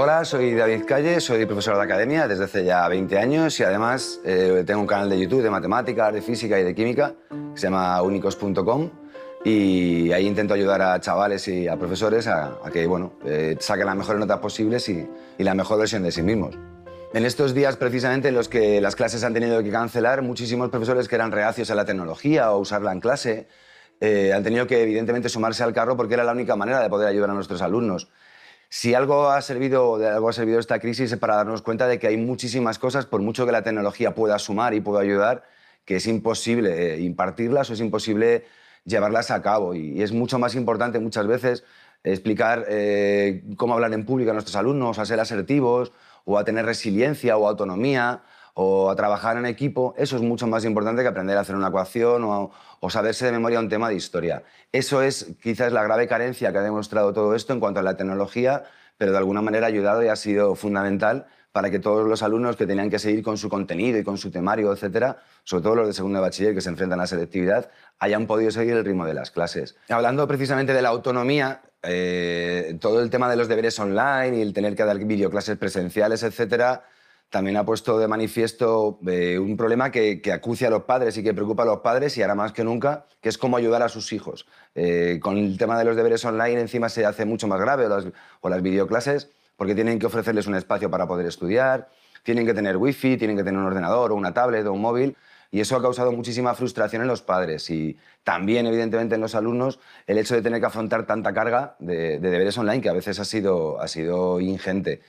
Hola, soy David Calle, soy profesor de academia desde hace ya 20 años y además eh, tengo un canal de YouTube de matemáticas, de física y de química que se llama unicos.com y ahí intento ayudar a chavales y a profesores a, que bueno, eh, saquen las mejores notas posibles y, y la mejor versión de sí mismos. En estos días, precisamente en los que las clases han tenido que cancelar, muchísimos profesores que eran reacios a la tecnología o usarla en clase eh, han tenido que, evidentemente, sumarse al carro porque era la única manera de poder ayudar a nuestros alumnos. Si algo ha servido, de algo ha servido esta crisis es para darnos cuenta de que hay muchísimas cosas, por mucho que la tecnología pueda sumar y pueda ayudar, que es imposible eh, impartirlas o es imposible llevarlas a cabo. Y, es mucho más importante muchas veces explicar eh, cómo hablar en público a nuestros alumnos, a ser asertivos o a tener resiliencia o autonomía o a trabajar en equipo, eso es mucho más importante que aprender a hacer una ecuación o, saberse de memoria un tema de historia. Eso es quizás la grave carencia que ha demostrado todo esto en cuanto a la tecnología, pero de alguna manera ha ayudado y ha sido fundamental para que todos los alumnos que tenían que seguir con su contenido y con su temario, etcétera, sobre todo los de segundo de bachiller que se enfrentan a la selectividad, hayan podido seguir el ritmo de las clases. Hablando precisamente de la autonomía, eh, todo el tema de los deberes online y el tener que dar videoclases presenciales, etcétera, también ha puesto de manifiesto eh, un problema que, acucia a los padres y que preocupa a los padres y ahora más que nunca, que es cómo ayudar a sus hijos. Eh, con el tema de los deberes online encima se hace mucho más grave, o las, o las videoclases, porque tienen que ofrecerles un espacio para poder estudiar, tienen que tener wifi, tienen que tener un ordenador o una tablet o un móvil. Y eso ha causado muchísima frustración en los padres y también, evidentemente, en los alumnos, el hecho de tener que afrontar tanta carga de, de deberes online que a veces ha sido, ha sido ingente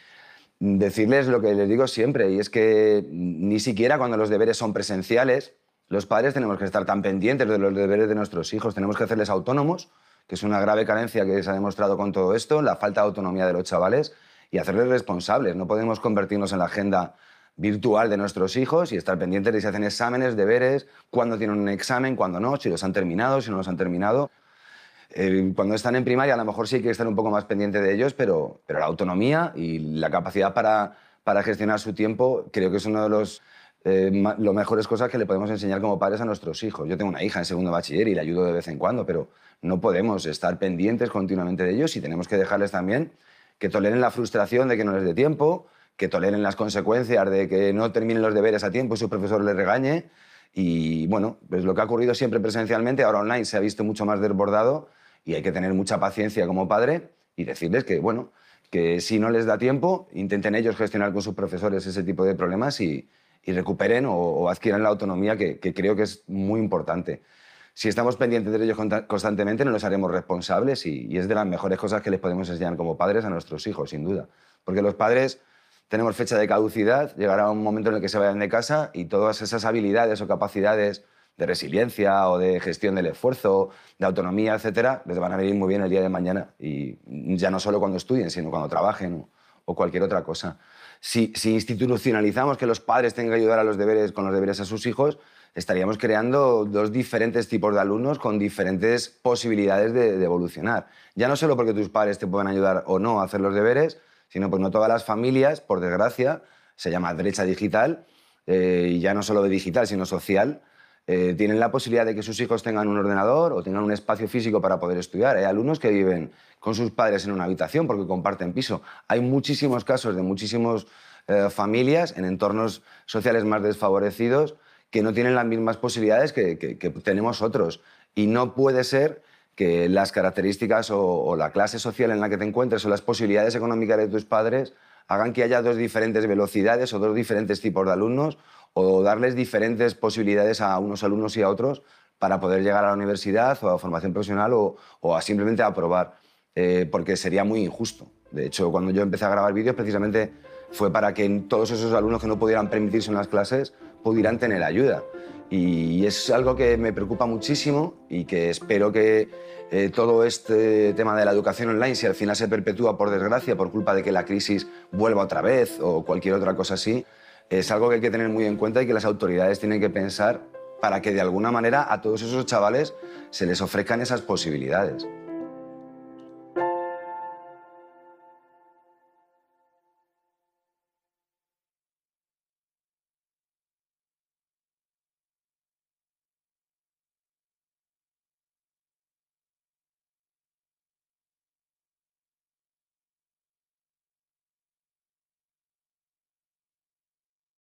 decirles lo que les digo siempre, y es que ni siquiera cuando los deberes son presenciales, los padres tenemos que estar tan pendientes de los deberes de nuestros hijos, tenemos que hacerles autónomos, que es una grave carencia que se ha demostrado con todo esto, la falta de autonomía de los chavales, y hacerles responsables. No podemos convertirnos en la agenda virtual de nuestros hijos y estar pendientes de si hacen exámenes, deberes, cuándo tienen un examen, cuándo no, si los han terminado, si no los han terminado. Eh, cuando están en primaria a lo mejor sí hay que estar un poco más pendiente de ellos, pero, pero la autonomía y la capacidad para, para gestionar su tiempo creo que es una de los eh, mejores cosas que le podemos enseñar como padres a nuestros hijos. Yo tengo una hija en segundo bachiller y la ayudo de vez en cuando, pero no podemos estar pendientes continuamente de ellos y tenemos que dejarles también que toleren la frustración de que no les dé tiempo, que toleren las consecuencias de que no terminen los deberes a tiempo y su profesor les regañe. Y bueno, pues lo que ha ocurrido siempre presencialmente, ahora online se ha visto mucho más desbordado y hay que tener mucha paciencia como padre y decirles que, bueno, que si no les da tiempo, intenten ellos gestionar con sus profesores ese tipo de problemas y, recuperen o, adquieran la autonomía que, creo que es muy importante. Si estamos pendientes de ellos constantemente, no los haremos responsables y, y, es de las mejores cosas que les podemos enseñar como padres a nuestros hijos, sin duda. Porque los padres tenemos fecha de caducidad, llegará un momento en el que se vayan de casa y todas esas habilidades o capacidades de resiliencia o de gestión del esfuerzo, de autonomía, etcétera, les van a venir muy bien el día de mañana. Y ya no solo cuando estudien, sino cuando trabajen o, cualquier otra cosa. Si, institucionalizamos que los padres tengan que ayudar a los deberes, con los deberes a sus hijos, estaríamos creando dos diferentes tipos de alumnos con diferentes posibilidades de, evolucionar. Ya no solo porque tus padres te puedan ayudar o no a hacer los deberes, sino porque no todas las familias, por desgracia, se llama brecha digital, eh, y ya no solo de digital, sino social, eh, tienen la posibilidad de que sus hijos tengan un ordenador o tengan un espacio físico para poder estudiar. Hay alumnos que viven con sus padres en una habitación porque comparten piso. Hay muchísimos casos de muchísimas eh, familias en entornos sociales más desfavorecidos que no tienen las mismas posibilidades que, tenemos otros. Y no puede ser que las características o, o, la clase social en la que te encuentres o las posibilidades económicas de tus padres hagan que haya dos diferentes velocidades o dos diferentes tipos de alumnos o darles diferentes posibilidades a unos alumnos y a otros para poder llegar a la universidad o a formación profesional o, a simplemente aprobar, eh, porque sería muy injusto. De hecho, cuando yo empecé a grabar vídeos, precisamente fue para que todos esos alumnos que no pudieran permitirse unas clases pudieran tener ayuda. Y es algo que me preocupa muchísimo y que espero que eh, todo este tema de la educación online, si al final se perpetúa por desgracia por culpa de que la crisis vuelva otra vez o cualquier otra cosa así, es algo que hay que tener muy en cuenta y que las autoridades tienen que pensar para que de alguna manera a todos esos chavales se les ofrezcan esas posibilidades.